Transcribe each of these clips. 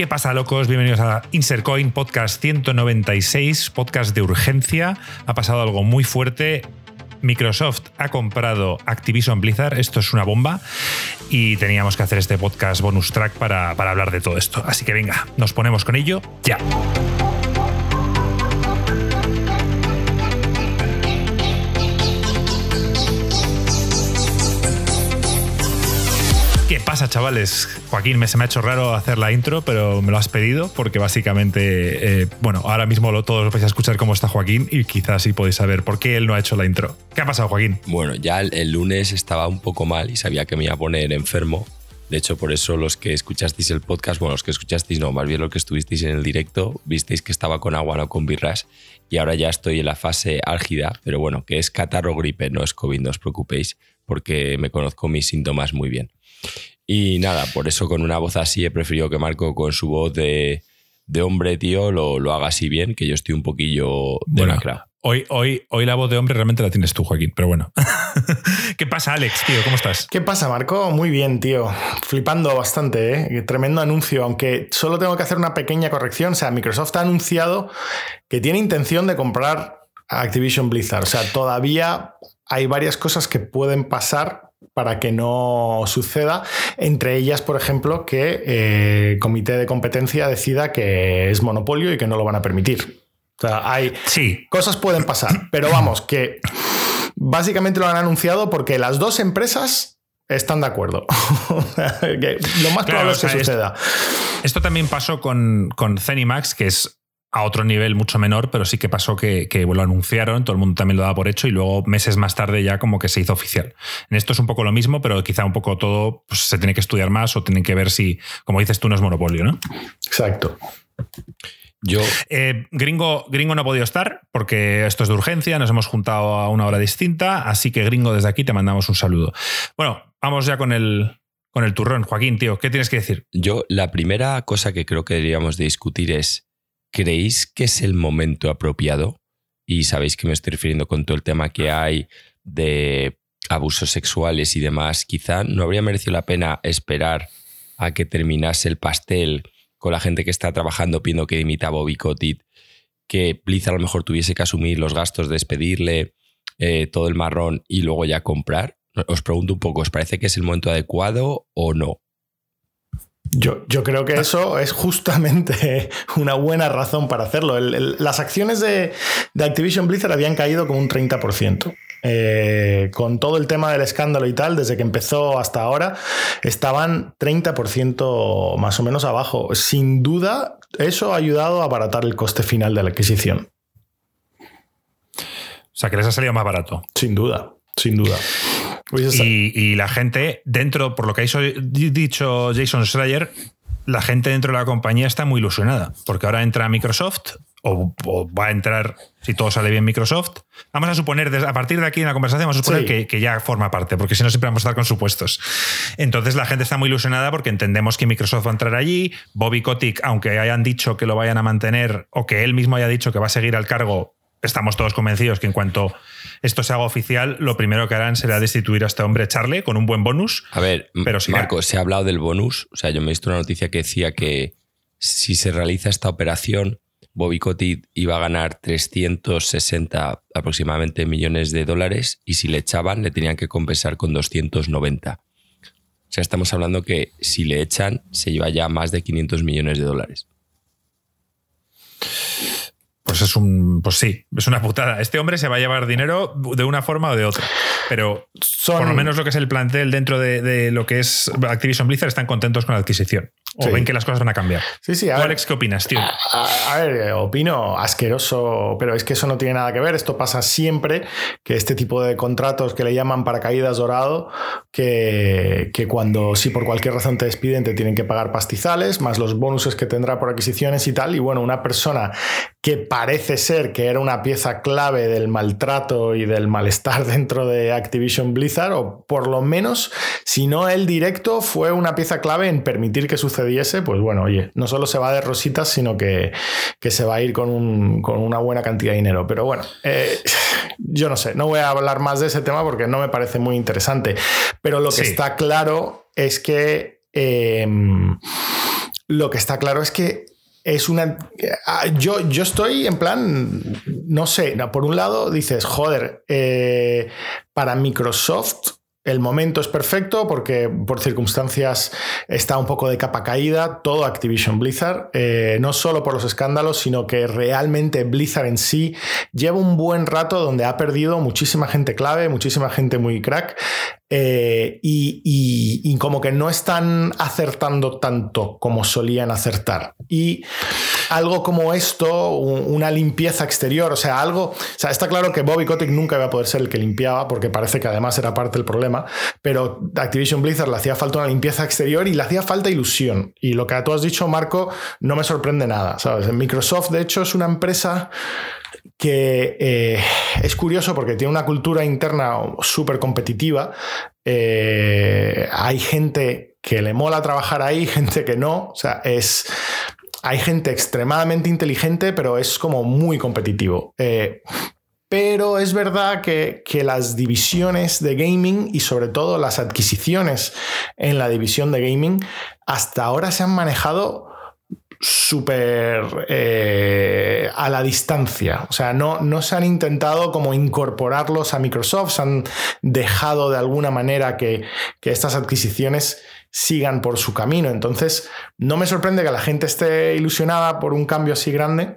¿Qué pasa, locos? Bienvenidos a Insercoin Podcast 196, podcast de urgencia. Ha pasado algo muy fuerte. Microsoft ha comprado Activision Blizzard, esto es una bomba, y teníamos que hacer este podcast bonus track para, para hablar de todo esto. Así que venga, nos ponemos con ello ya. ¿Qué pasa, chavales? Joaquín, me, se me ha hecho raro hacer la intro, pero me lo has pedido porque básicamente, eh, bueno, ahora mismo lo, todos vais a escuchar cómo está Joaquín y quizás sí podéis saber por qué él no ha hecho la intro. ¿Qué ha pasado, Joaquín? Bueno, ya el, el lunes estaba un poco mal y sabía que me iba a poner enfermo. De hecho, por eso los que escuchasteis el podcast, bueno, los que escuchasteis no, más bien los que estuvisteis en el directo, visteis que estaba con agua, no con birras, y ahora ya estoy en la fase álgida, pero bueno, que es catarro gripe, no es COVID, no os preocupéis, porque me conozco mis síntomas muy bien. Y nada, por eso con una voz así he preferido que Marco con su voz de, de hombre, tío, lo, lo, haga así bien, que yo estoy un poquillo de bueno, Hoy, hoy, hoy la voz de hombre realmente la tienes tú, Joaquín, pero bueno. ¿Qué pasa, Alex, tío? ¿Cómo estás? ¿Qué pasa, Marco? Muy bien, tío. Flipando bastante, ¿eh? Tremendo anuncio, aunque solo tengo que hacer una pequeña corrección. O sea, Microsoft ha anunciado que tiene intención de comprar Activision Blizzard. O sea, todavía hay varias cosas que pueden pasar para que no suceda. Entre ellas, por ejemplo, que el eh, comité de competencia decida que es monopolio y que no lo van a permitir. O sea, hay sí. cosas pueden pasar, pero vamos, que básicamente lo han anunciado porque las dos empresas están de acuerdo. lo más claro, probable es que suceda. Esto, esto, también pasó con, con Zenimax, que es a otro nivel mucho menor, pero sí que pasó que, que, lo anunciaron, todo el mundo también lo daba por hecho y luego meses más tarde ya como que se hizo oficial. En esto es un poco lo mismo, pero quizá un poco todo pues, se tiene que estudiar más o tienen que ver si, como dices tú, no es monopolio, ¿no? Exacto. Yo. Eh, gringo, gringo no ha podido estar porque esto es de urgencia, nos hemos juntado a una hora distinta, así que Gringo, desde aquí te mandamos un saludo. Bueno, vamos ya con el, con el turrón. Joaquín, tío, ¿qué tienes que decir? Yo, la primera cosa que creo que deberíamos de discutir es: ¿creéis que es el momento apropiado? Y sabéis que me estoy refiriendo con todo el tema que hay de abusos sexuales y demás. Quizá no habría merecido la pena esperar a que terminase el pastel con la gente que está trabajando pidiendo que dimita a Bobby Kotick, que Blizzard a lo mejor tuviese que asumir los gastos de despedirle eh, todo el marrón y luego ya comprar. Os pregunto un poco, ¿os parece que es el momento adecuado o no? Yo, yo, creo que eso es justamente una buena razón para hacerlo. El, el, las acciones de, de, Activision Blizzard habían caído como un 30%. Eh, con todo el tema del escándalo y tal, desde que empezó hasta ahora, estaban 30% más o menos abajo. Sin duda, eso ha ayudado a abaratar el coste final de la adquisición. O sea, que les ha salido más barato. Sin duda, sin duda. Y, y, la gente dentro, por lo que ha dicho Jason Schreier, la gente dentro de la compañía está muy ilusionada, porque ahora entra Microsoft, o, o, va a entrar, si todo sale bien, Microsoft. Vamos a suponer, a partir de aquí en la conversación, vamos a suponer sí. que, que, ya forma parte, porque si no, siempre vamos a estar con supuestos. Entonces, la gente está muy ilusionada porque entendemos que Microsoft va a entrar allí. Bobby Kotick, aunque hayan dicho que lo vayan a mantener, o que él mismo haya dicho que va a seguir al cargo, estamos todos convencidos que en cuanto esto se haga oficial, lo primero que harán será destituir a este hombre, echarle con un buen bonus. A ver, pero si Marco, se ha hablado del bonus. O sea, yo me he visto una noticia que decía que si se realiza esta operación, Bobby Kotick iba a ganar 360 aproximadamente millones de dólares y si le echaban le tenían que compensar con 290. O sea, estamos hablando que si le echan se lleva ya más de 500 millones de dólares. Pues es un. Pues sí, es una putada. Este hombre se va a llevar dinero de una forma o de otra. Pero Son... por lo menos lo que es el plantel dentro de, de, lo que es Activision Blizzard están contentos con la adquisición. O sí. ven que las cosas van a cambiar. Sí, sí. A ver, Alex, ¿qué opinas, tío? A, a, ver, opino asqueroso, pero es que eso no tiene nada que ver. Esto pasa siempre, que este tipo de contratos que le llaman paracaídas dorado, que, que cuando si por cualquier razón te despiden te tienen que pagar pastizales, más los bonuses que tendrá por adquisiciones y tal. Y bueno, una persona que parece ser que era una pieza clave del maltrato y del malestar dentro de Activision Blizzard, o por lo menos, si no el directo, fue una pieza clave en permitir que sucediese, pues bueno, oye, no solo se va de rositas, sino que, que se va a ir con, un, con, una buena cantidad de dinero. Pero bueno, eh, yo no sé, no voy a hablar más de ese tema porque no me parece muy interesante. Pero lo que sí. está claro es que... Eh, lo que está claro es que es una. Ah, yo, yo estoy en plan. No sé. Por un lado dices, joder, eh, para Microsoft el momento es perfecto porque por circunstancias está un poco de capa caída todo Activision Blizzard, eh, no solo por los escándalos, sino que realmente Blizzard en sí lleva un buen rato donde ha perdido muchísima gente clave, muchísima gente muy crack. Eh, y, como que no están acertando tanto como solían acertar. Y algo como esto, una limpieza exterior, o sea, algo, o sea, está claro que Bobby Kotick nunca iba a poder ser el que limpiaba, porque parece que además era parte del problema, pero Activision Blizzard le hacía falta una limpieza exterior y le hacía falta ilusión. Y lo que tú has dicho, Marco, no me sorprende nada, ¿sabes? Microsoft, de hecho, es una empresa que eh, es curioso porque tiene una cultura interna súper competitiva. Eh, hay gente que le mola trabajar ahí, gente que no. O sea, es. Hay gente extremadamente inteligente, pero es como muy competitivo. Eh, pero es verdad que, que, las divisiones de gaming y sobre todo las adquisiciones en la división de gaming hasta ahora se han manejado súper eh, a la distancia. O sea, no, no se han intentado como incorporarlos a Microsoft, se han dejado de alguna manera que, que estas adquisiciones sigan por su camino. Entonces, no me sorprende que la gente esté ilusionada por un cambio así grande,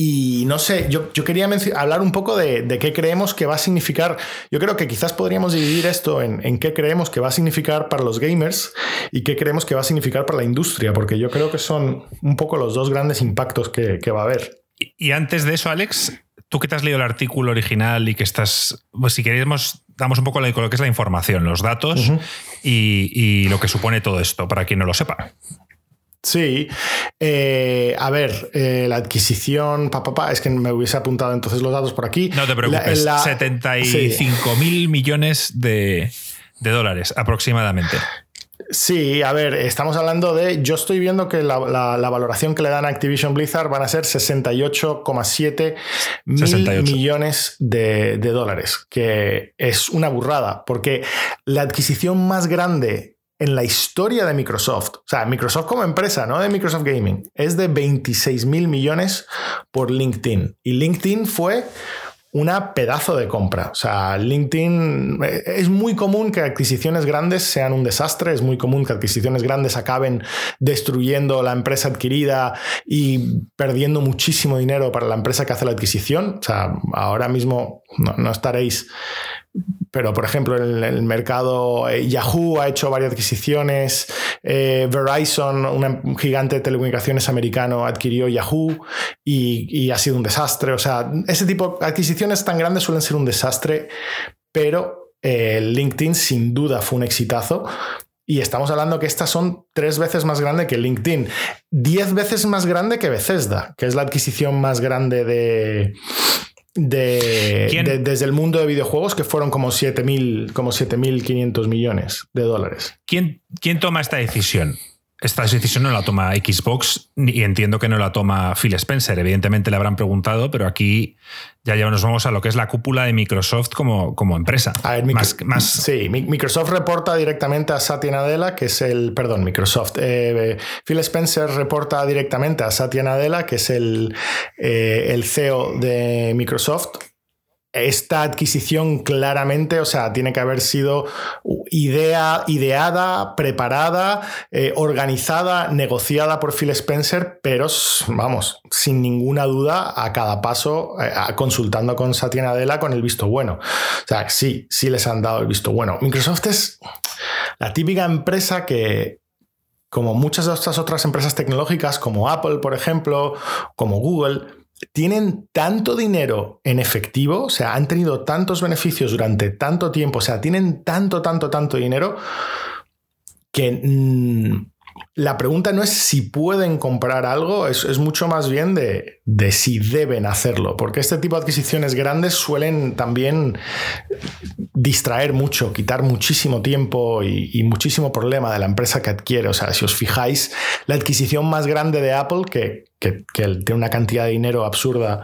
y no sé, yo, yo quería hablar un poco de, qué creemos que va a significar. Yo creo que quizás podríamos dividir esto en, qué creemos que va a significar para los gamers y qué creemos que va a significar para la industria, porque yo creo que son un poco los dos grandes impactos que, va a haber. Y antes de eso, Alex, tú que te has leído el artículo original y que estás, pues si queremos, damos un poco lo que es la información, los datos y, y lo que supone todo esto, para quien no lo sepa. Sí, eh, a ver, eh, la adquisición, pa, es que me hubiese apuntado entonces los datos por aquí. No te preocupes, 75 mil millones de, dólares aproximadamente. Sí, a ver, estamos hablando de. Yo estoy viendo que la, valoración que le dan a Activision Blizzard van a ser 68,7 mil millones de, de, dólares, que es una burrada, porque la adquisición más grande en la historia de Microsoft, o sea, Microsoft como empresa, no de Microsoft Gaming, es de 26 mil millones por LinkedIn. Y LinkedIn fue una pedazo de compra. O sea, LinkedIn eh, es muy común que adquisiciones grandes sean un desastre, es muy común que adquisiciones grandes acaben destruyendo la empresa adquirida y perdiendo muchísimo dinero para la empresa que hace la adquisición. O sea, ahora mismo no estaréis pero por ejemplo en el mercado eh, Yahoo ha hecho varias adquisiciones, eh, Verizon, un gigante de telecomunicaciones americano, adquirió Yahoo y, ha sido un desastre. O sea, ese tipo de adquisiciones tan grandes suelen ser un desastre, pero eh, LinkedIn sin duda fue un exitazo. Y estamos hablando que estas son tres veces más grande que LinkedIn, diez veces más grande que Bethesda, que es la adquisición más grande de, de, desde el mundo de videojuegos que fueron como 7.500 como millones de dólares. ¿Quién, ¿Quién toma esta decisión? Esta decisión no la toma Xbox y entiendo que no la toma Phil Spencer. Evidentemente le habrán preguntado, pero aquí ya, ya nos vamos a lo que es la cúpula de Microsoft como, como empresa. más, Sí, Microsoft reporta directamente a Satya Nadella, que es el. Perdón, Microsoft. Eh, Phil Spencer reporta directamente a Satya Nadella, que es el, eh, el CEO de Microsoft esta adquisición claramente, o sea, tiene que haber sido idea, ideada, preparada, eh, organizada, negociada por Phil Spencer, pero vamos, sin ninguna duda, a cada paso, eh, consultando con Satya Nadella con el visto bueno. O sea, sí, sí les han dado el visto bueno. Microsoft es la típica empresa que, como muchas de estas otras empresas tecnológicas, como Apple, por ejemplo, como Google, tienen tanto dinero en efectivo, o sea, han tenido tantos beneficios durante tanto tiempo, o sea, tienen tanto, tanto, tanto dinero que mm, la pregunta no es si pueden comprar algo, es, mucho más bien de, si deben hacerlo, porque este tipo de adquisiciones grandes suelen también distraer mucho, quitar muchísimo tiempo y, muchísimo problema de la empresa que adquiere. O sea, si os fijáis, la adquisición más grande de Apple, que, tiene una cantidad de dinero absurda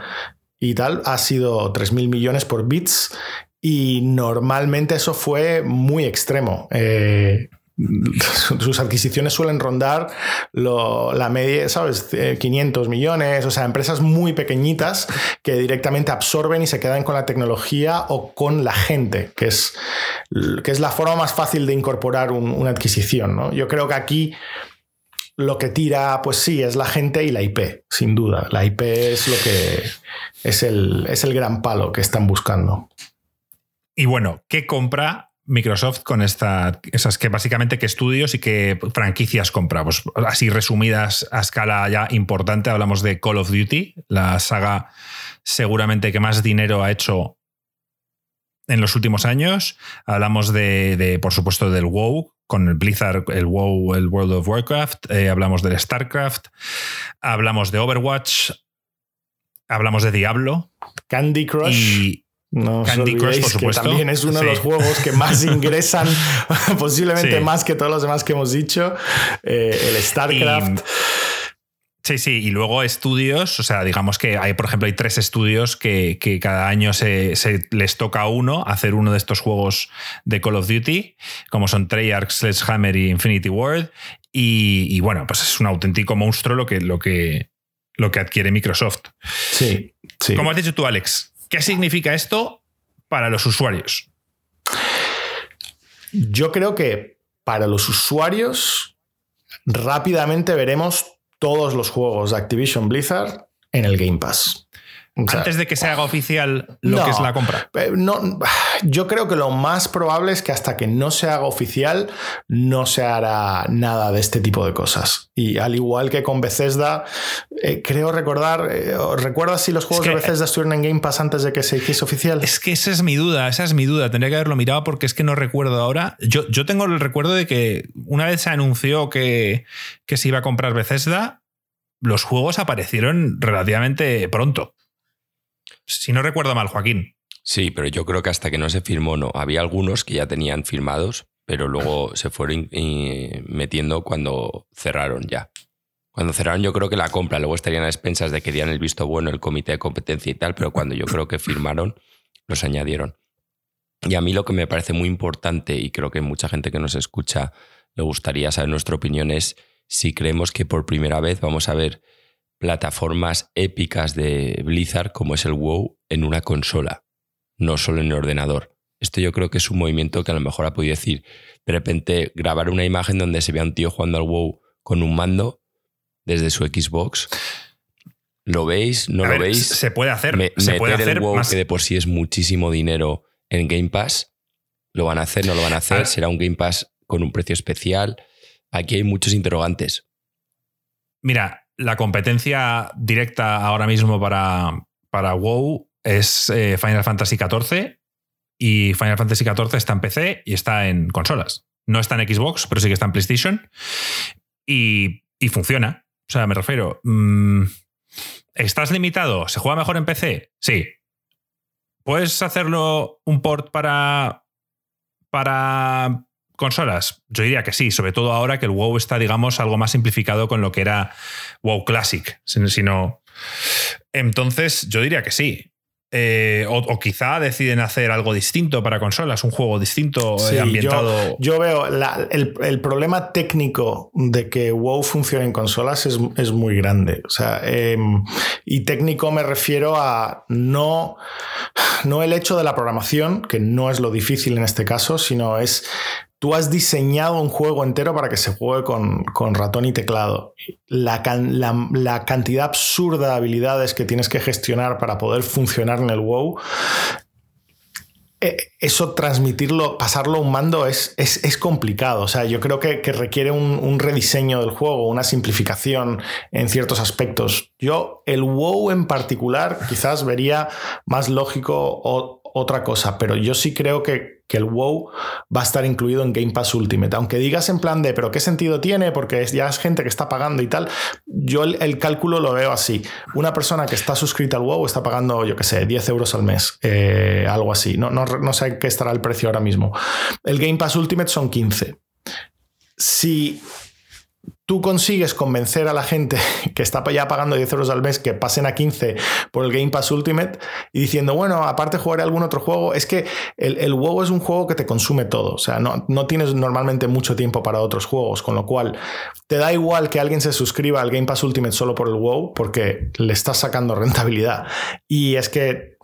y tal, ha sido 3.000 millones por bits y normalmente eso fue muy extremo. Eh, sus adquisiciones suelen rondar la media, ¿sabes? 500 millones, o sea, empresas muy pequeñitas que directamente absorben y se quedan con la tecnología o con la gente, que es, que es la forma más fácil de incorporar una adquisición, ¿no? Yo creo que aquí lo que tira, pues sí, es la gente y la IP, sin duda. La IP es lo que es el, es el gran palo que están buscando. Y bueno, ¿qué compra Microsoft con esta, esas que básicamente qué estudios y qué franquicias compra. Pues así resumidas a escala ya importante, hablamos de Call of Duty, la saga seguramente que más dinero ha hecho en los últimos años. Hablamos de, por supuesto, del WoW, con el Blizzard, el WoW, el World of Warcraft. Eh, hablamos del StarCraft. Hablamos de Overwatch. Hablamos de Diablo. Candy Crush. No Candy Crush, por supuesto. Que también es uno de los juegos que más ingresan, posiblemente más que todos los demás que hemos dicho. Eh, el StarCraft. sí, sí, y luego estudios, o sea, digamos que hay, por ejemplo, hay tres estudios que, cada año se, les toca a uno hacer uno de estos juegos de Call of Duty, como son Treyarch, Sledgehammer y Infinity Ward. Y, bueno, pues es un auténtico monstruo lo que, lo que, lo que adquiere Microsoft. Sí, sí. Como has dicho tú, Alex, ¿Qué significa esto para los usuarios? Yo creo que para los usuarios rápidamente veremos todos los juegos de Activision Blizzard en el Game Pass antes de que se haga oficial lo que es la compra. Eh, no, yo creo que lo más probable es que hasta que no se haga oficial no se hará nada de este tipo de cosas. Y al igual que con Bethesda, eh, creo recordar, eh, ¿recuerdas si los juegos de Bethesda estuvieron en Game Pass antes de que se hiciese oficial? Es que esa es mi duda, esa es mi duda. Tendría que haberlo mirado porque es que no recuerdo ahora. Yo, yo tengo el recuerdo de que una vez se anunció que, que se iba a comprar Bethesda, los juegos aparecieron relativamente pronto. Si no recuerdo mal, Joaquín. Sí, pero yo creo que hasta que no se firmó, no. Había algunos que ya tenían firmados, pero luego se fueron metiendo cuando cerraron ya. Cuando cerraron yo creo que la compra, luego estarían a expensas de que dieran el visto bueno el comité de competencia y tal, pero cuando yo creo que firmaron, los añadieron. Y a mí lo que me parece muy importante, y creo que mucha gente que nos escucha le gustaría saber nuestra opinión, es si creemos que por primera vez vamos a ver plataformas épicas de Blizzard como es el WoW en una consola, no solo en el ordenador. Esto yo creo que es un movimiento que a lo mejor ha podido decir, de repente grabar una imagen donde se vea un tío jugando al WoW con un mando desde su Xbox. ¿Lo veis? ¿No lo veis? Se puede hacer. se puede hacer el WoW, que de por sí es muchísimo dinero en Game Pass. ¿Lo van a hacer? ¿No lo van a hacer? ¿Será un Game Pass con un precio especial? Aquí hay muchos interrogantes. Mira, la competencia directa ahora mismo para, para WoW es eh, Final Fantasy XIV y Final Fantasy XIV está en PC y está en consolas. No está en Xbox, pero sí que está en PlayStation y, funciona. O sea, me refiero, mm, ¿estás limitado? ¿Se juega mejor en PC? Sí. ¿Puedes hacerlo un port para, para consolas? Yo diría que sí, sobre todo ahora que el WoW está, digamos, algo más simplificado con lo que era WoW Classic. Sino, entonces, yo diría que sí. Eh, o, quizá deciden hacer algo distinto para consolas, un juego distinto eh, ambientado. Yo, veo el, problema técnico de que WoW funcione en consolas es, muy grande. O sea, em, y técnico me refiero a no, no el hecho de la programación, que no es lo difícil en este caso, sino es tú has diseñado un juego entero para que se juegue con, ratón y teclado. La, la, cantidad absurda de habilidades que tienes que gestionar para poder funcionar en el WoW, eh, eso transmitirlo, pasarlo a un mando es, es, complicado. O sea, yo creo que, requiere un, rediseño del juego, una simplificación en ciertos aspectos. Yo, el WoW en particular, quizás vería más lógico otra cosa, pero yo sí creo que que el WoW va a estar incluido en Game Pass Ultimate. Aunque digas en plan de, pero ¿qué sentido tiene? Porque ya es gente que está pagando y tal. Yo el, cálculo lo veo así. Una persona que está suscrita al WoW está pagando, yo qué sé, 10 euros al mes, eh, algo así. No, no, no sé qué estará el precio ahora mismo. El Game Pass Ultimate son 15. Si tú consigues convencer a la gente que está ya pagando 10 euros al mes que pasen a 15 por el Game Pass Ultimate y diciendo, bueno, aparte jugaré algún otro juego, es que el, el WoW es un juego que te consume todo, o sea, no, no, tienes normalmente mucho tiempo para otros juegos, con lo cual te da igual que alguien se suscriba al Game Pass Ultimate solo por el WoW porque le estás sacando rentabilidad. Y es que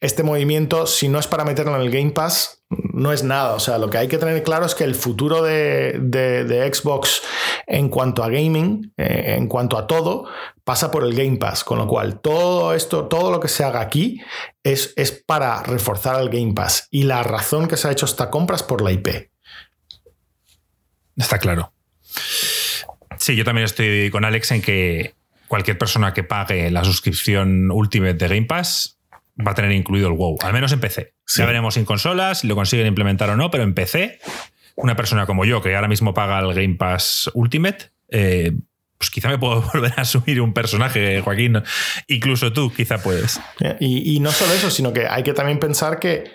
este movimiento, si no es para meterlo en el Game Pass, no es nada. O sea, lo que hay que tener claro es que el futuro de, Xbox en cuanto a gaming, eh, en cuanto a todo, pasa por el Game Pass. Con lo cual, todo esto, todo lo que se haga aquí es, es para reforzar el Game Pass. Y la razón que se ha hecho esta compra es por la IP. Está claro. Sí, yo también estoy con Alex en que cualquier persona que pague la suscripción Ultimate de Game Pass va a tener incluido el WoW, al menos en PC. Ya veremos sin consolas si lo consiguen implementar o no, pero en PC, una persona como yo, que ahora mismo paga el Game Pass Ultimate, eh, pues quizá me puedo volver a subir un personaje, Joaquín. Incluso tú, quizá puedes. Y, y, no solo eso, sino que hay que también pensar que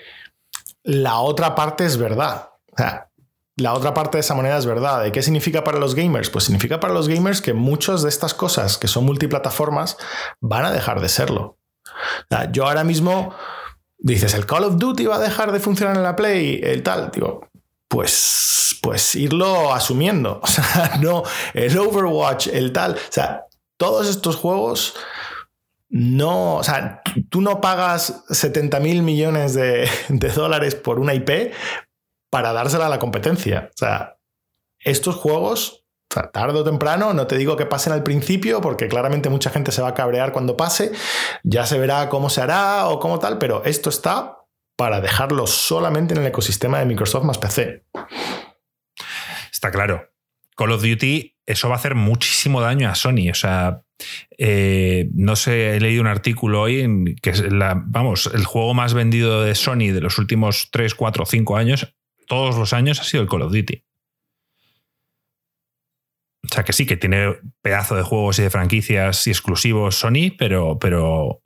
la otra parte es verdad. O sea, la otra parte de esa moneda es verdad. ¿Y qué significa para los gamers? Pues significa para los gamers que muchas de estas cosas que son multiplataformas van a dejar de serlo. Yo ahora mismo dices, el Call of Duty va a dejar de funcionar en la Play, el tal. Digo, pues, pues irlo asumiendo. O sea, no, el Overwatch, el tal. O sea, todos estos juegos no, o sea, tú no pagas 70 mil millones de, de, dólares por una IP para dársela a la competencia. O sea, estos juegos, tarde o temprano, no te digo que pasen al principio, porque claramente mucha gente se va a cabrear cuando pase, ya se verá cómo se hará o cómo tal, pero esto está para dejarlo solamente en el ecosistema de Microsoft más PC. Está claro. Call of Duty, eso va a hacer muchísimo daño a Sony. O sea, eh, no sé, he leído un artículo hoy en que es la, vamos, el juego más vendido de Sony de los últimos 3, 4, 5 años todos los años ha sido el Call of Duty. O sea que sí, que tiene pedazo de juegos y de franquicias y exclusivos Sony, pero, pero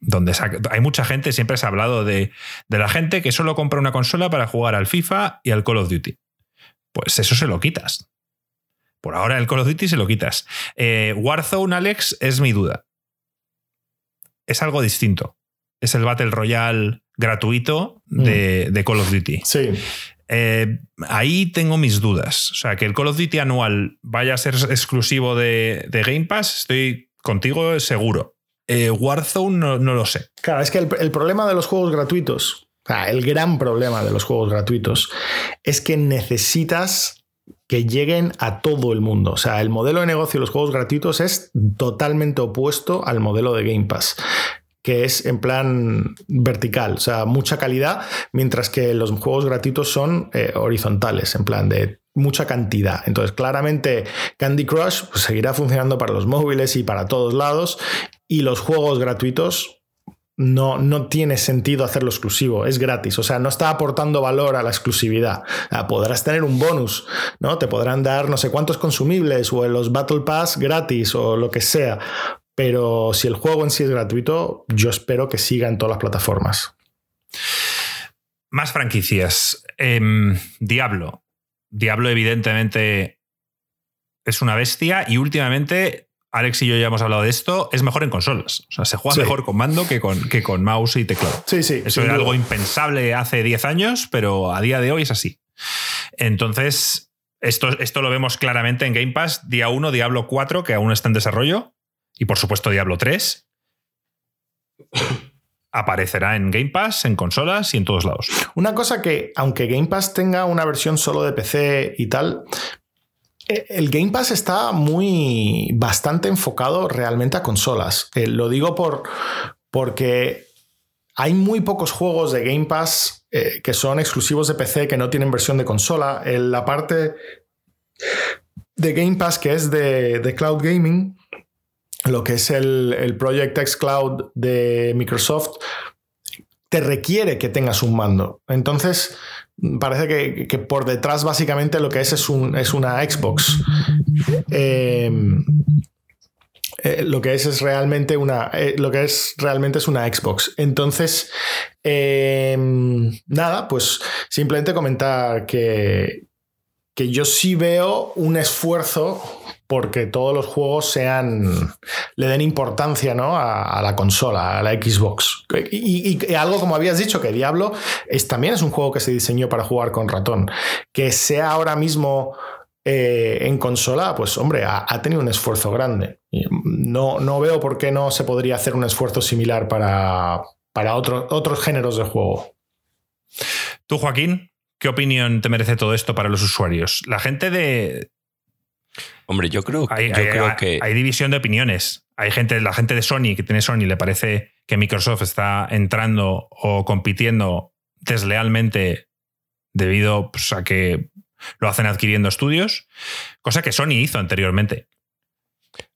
donde hay mucha gente, siempre se ha hablado de, la gente que solo compra una consola para jugar al FIFA y al Call of Duty. Pues eso se lo quitas. Por ahora el Call of Duty se lo quitas. Eh, Warzone, Alex, es mi duda. Es algo distinto. Es el Battle Royale gratuito mm. de, Call of Duty. Sí. Eh, ahí tengo mis dudas. O sea, que el Call of Duty anual vaya a ser exclusivo de, Game Pass, estoy contigo seguro. Eh, Warzone no, lo sé. Claro, es que el, el problema de los juegos gratuitos, o sea, el gran problema de los juegos gratuitos, es que necesitas que lleguen a todo el mundo. O sea, el modelo de negocio de los juegos gratuitos es totalmente opuesto al modelo de Game Pass que es en plan vertical, o sea, mucha calidad, mientras que los juegos gratuitos son eh, horizontales, en plan de mucha cantidad. Entonces, claramente Candy Crush pues, seguirá funcionando para los móviles y para todos lados, y los juegos gratuitos no, no, tiene sentido hacerlo exclusivo, es gratis, o sea, no está aportando valor a la exclusividad. podrás tener un bonus, ¿no? Te podrán dar no sé cuántos consumibles o los Battle Pass gratis o lo que sea, pero si el juego en sí es gratuito, yo espero que siga en todas las plataformas. Más franquicias. Em, Diablo. Diablo, evidentemente, es una bestia y últimamente, Alex y yo ya hemos hablado de esto, es mejor en consolas. O sea, se juega mejor con mando que con, que con mouse y teclado. Sí, sí. Eso era algo impensable hace 10 años, pero a día de hoy es así. Entonces, esto, esto lo vemos claramente en Game Pass, día 1, Diablo 4, que aún está en desarrollo y por supuesto Diablo 3 aparecerá en Game Pass, en consolas y en todos lados. Una cosa que, aunque Game Pass tenga una versión solo de PC y tal, e, el Game Pass está muy bastante enfocado realmente a consolas. Eh, lo digo por, porque hay muy pocos juegos de Game Pass eh, que son exclusivos de PC que no tienen versión de consola. En la parte de Game Pass que es de Cloud Gaming, lo que es el, el Project X Cloud de Microsoft, te requiere que tengas un mando. Entonces, parece que, por detrás básicamente lo que es es, un, es una Xbox. Em, eh, lo que es es realmente una eh, lo que es realmente es una Xbox entonces em, nada pues simplemente comentar que que yo sí veo un esfuerzo porque todos los juegos sean le den importancia ¿no? a, la consola, a la Xbox. Y, algo como habías dicho, que Diablo es, también es un juego que se diseñó para jugar con ratón. Que sea ahora mismo eh, en consola, pues hombre, ha, tenido un esfuerzo grande. No, no, veo por qué no se podría hacer un esfuerzo similar para, para otros géneros de juego. Tú, Joaquín, ¿qué opinión te merece todo esto para los usuarios? La gente de, Hombre, yo creo, hay, que. Hay división de opiniones. Hay gente, la gente de Sony que tiene Sony le parece que Microsoft está entrando o compitiendo deslealmente debido pues, a que lo hacen adquiriendo estudios, cosa que Sony hizo anteriormente.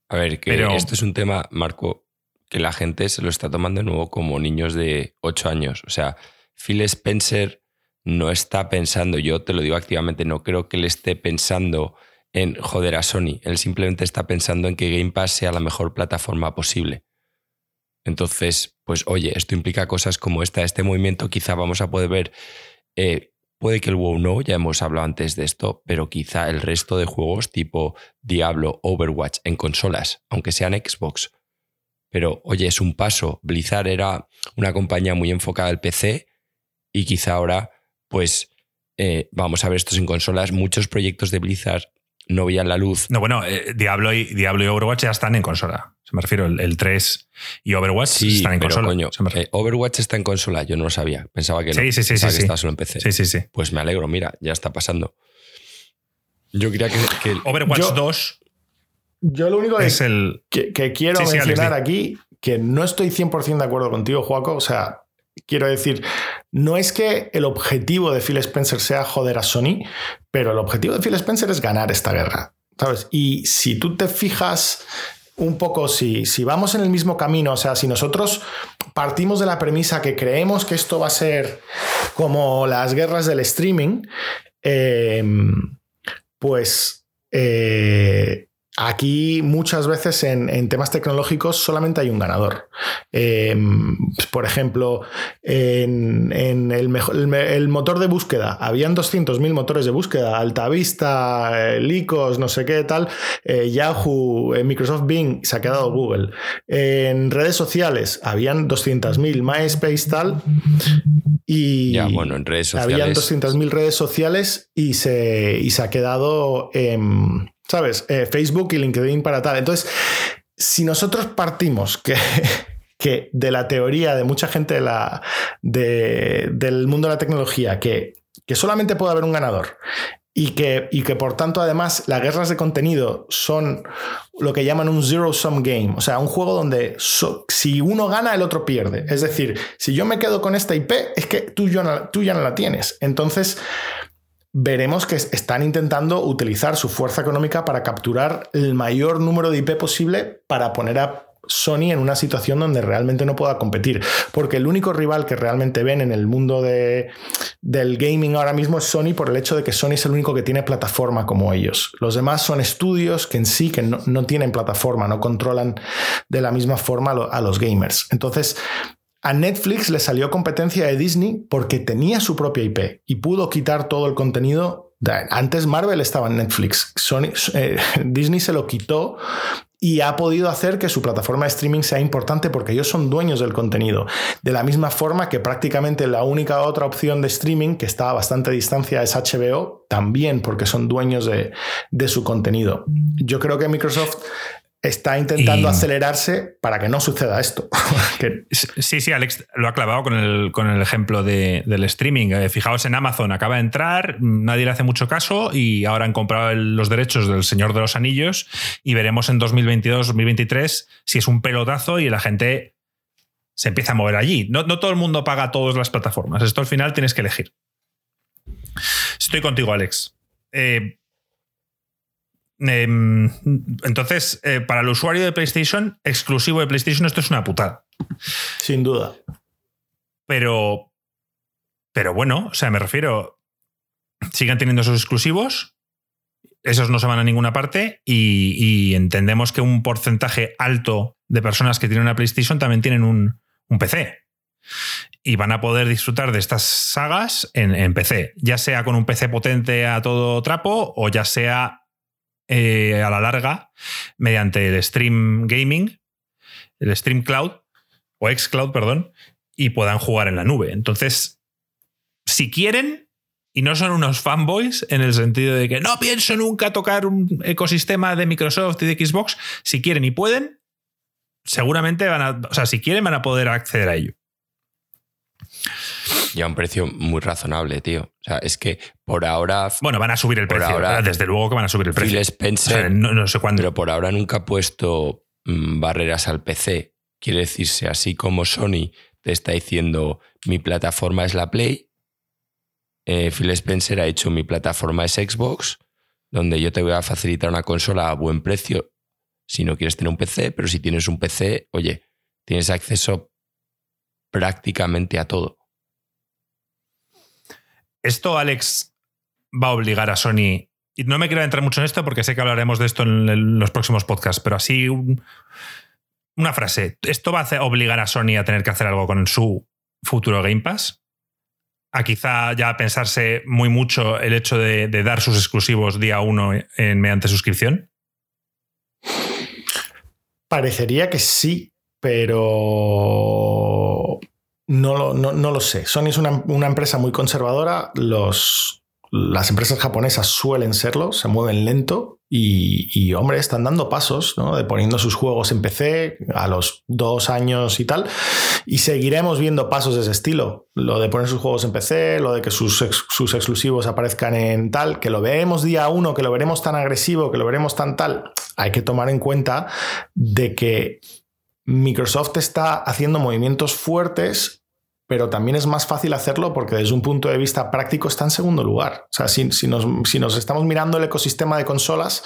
A ver, que Pero, esto es un tema, Marco, que la gente se lo está tomando de nuevo como niños de 8 años. O sea, Phil Spencer no está pensando, yo te lo digo activamente, no creo que él esté pensando en joder a Sony. Él simplemente está pensando en que Game Pass sea la mejor plataforma posible. Entonces, pues oye, esto implica cosas como esta. Este movimiento quizá vamos a poder ver, eh, puede que el WoW no, ya hemos hablado antes de esto, pero quizá el resto de juegos tipo Diablo, Overwatch en consolas, aunque sean Xbox. Pero oye, es un paso. Blizzard era una compañía muy enfocada al PC y quizá ahora, pues eh, vamos a ver estos en consolas. Muchos proyectos de Blizzard no veían la luz. No, bueno, eh, Diablo, y, Diablo y Overwatch ya están en consola. Se me refiero, el, 3 y Overwatch están en consola. Coño, eh, Overwatch está en consola, yo no lo sabía. Pensaba que no. Sí, sí, sí. Que estaba solo en PC. Sí, sí, sí. Pues me alegro, mira, ya está pasando. Yo quería que. Overwatch 2. Yo lo único es el... que, quiero mencionar aquí, que no estoy 100% de acuerdo contigo, Juaco. O sea, quiero decir, no es que el objetivo de Phil Spencer sea joder a Sony, pero el objetivo de Phil Spencer es ganar esta guerra. ¿Sabes? Y si tú te fijas un poco, si, si vamos en el mismo camino, o sea, si nosotros partimos de la premisa que creemos que esto va a ser como las guerras del streaming, eh, pues eh, Aquí muchas veces en, temas tecnológicos solamente hay un ganador. Em, por ejemplo, en, el, motor de búsqueda, habían 200.000 motores de búsqueda, Altavista, eh, Lycos, no sé qué tal, eh, Yahoo, eh, Microsoft Bing, se ha quedado Google. En redes sociales, habían 200.000, MySpace tal, y ya, bueno, en redes sociales. habían 200.000 redes sociales y se, y se ha quedado... en ¿sabes? Eh, Facebook y LinkedIn para tal. Entonces, si nosotros partimos que, que de la teoría de mucha gente de la, del mundo de la tecnología, que, que solamente puede haber un ganador y que, y que por tanto además las guerras de contenido son lo que llaman un zero sum game, o sea, un juego donde si uno gana el otro pierde. Es decir, si yo me quedo con esta IP es que tú, tú ya no la tienes. Entonces, veremos que están intentando utilizar su fuerza económica para capturar el mayor número de IP posible para poner a Sony en una situación donde realmente no pueda competir. Porque el único rival que realmente ven en el mundo de, del gaming ahora mismo es Sony por el hecho de que Sony es el único que tiene plataforma como ellos. Los demás son estudios que en sí que no, tienen plataforma, no controlan de la misma forma a los gamers. Entonces, a Netflix le salió competencia de Disney porque tenía su propia IP y pudo quitar todo el contenido. Antes Marvel estaba en Netflix, eh, Disney se lo quitó y ha podido hacer que su plataforma de streaming sea importante porque ellos son dueños del contenido. De la misma forma que prácticamente la única otra opción de streaming que está a bastante distancia es HBO, también porque son dueños de, de su contenido. Yo creo que Microsoft está intentando acelerarse para que no suceda esto. Sí, sí, Alex lo ha clavado con el, con el ejemplo del streaming. Eh, fijaos en Amazon, acaba de entrar, nadie le hace mucho caso y ahora han comprado los derechos del Señor de los Anillos y veremos en 2022-2023 si es un pelotazo y la gente se empieza a mover allí. No, todo el mundo paga todas las plataformas. Esto al final tienes que elegir. Estoy contigo, Alex. Eh, Em, entonces, eh, para el usuario de PlayStation, exclusivo de PlayStation, esto es una putada. Sin duda. Pero, pero bueno, o sea, me refiero, sigan teniendo esos exclusivos, esos no se van a ninguna parte y, entendemos que un porcentaje alto de personas que tienen una PlayStation también tienen un, un PC. y van a poder disfrutar de estas sagas en, PC, ya sea con un PC potente a todo trapo o ya sea eh, a la larga mediante el Stream Gaming, el Stream Cloud o Xcloud, perdón, y puedan jugar en la nube. Entonces, si quieren, y no son unos fanboys en el sentido de que no pienso nunca tocar un ecosistema de Microsoft y de Xbox, si quieren y pueden, seguramente van a, o sea, si quieren van a poder acceder a ello. Y a un precio muy razonable, tío. O sea, es que por ahora. Bueno, van a subir el precio. Ahora, desde luego que van a subir el precio. Phil Spencer. no, sé cuándo. Pero por ahora nunca ha puesto mm, barreras al PC. Quiere decirse, así como Sony te está diciendo mi plataforma es la Play, eh, Phil Spencer ha hecho mi plataforma es Xbox, donde yo te voy a facilitar una consola a buen precio si no quieres tener un PC, pero si tienes un PC, oye, tienes acceso prácticamente a todo. Esto, Alex, va a obligar a Sony. Y no me quiero entrar mucho en esto porque sé que hablaremos de esto en los próximos podcasts, pero así una frase. ¿Esto va a obligar a Sony a tener que hacer algo con su futuro Game Pass? A quizá ya pensarse muy mucho el hecho de, dar sus exclusivos día uno en, mediante suscripción. Parecería que sí, pero no, no, lo sé. Sony es una, una empresa muy conservadora. Los, las empresas japonesas suelen serlo, se mueven lento y, hombre, están dando pasos, ¿no? De poniendo sus juegos en PC a los dos años y tal. Y seguiremos viendo pasos de ese estilo. Lo de poner sus juegos en PC, lo de que sus, sus exclusivos aparezcan en tal, que lo veremos día uno, que lo veremos tan agresivo, que lo veremos tan tal. Hay que tomar en cuenta de que Microsoft está haciendo movimientos fuertes pero también es más fácil hacerlo porque desde un punto de vista práctico está en segundo lugar. O sea, si, nos, estamos mirando el ecosistema de consolas,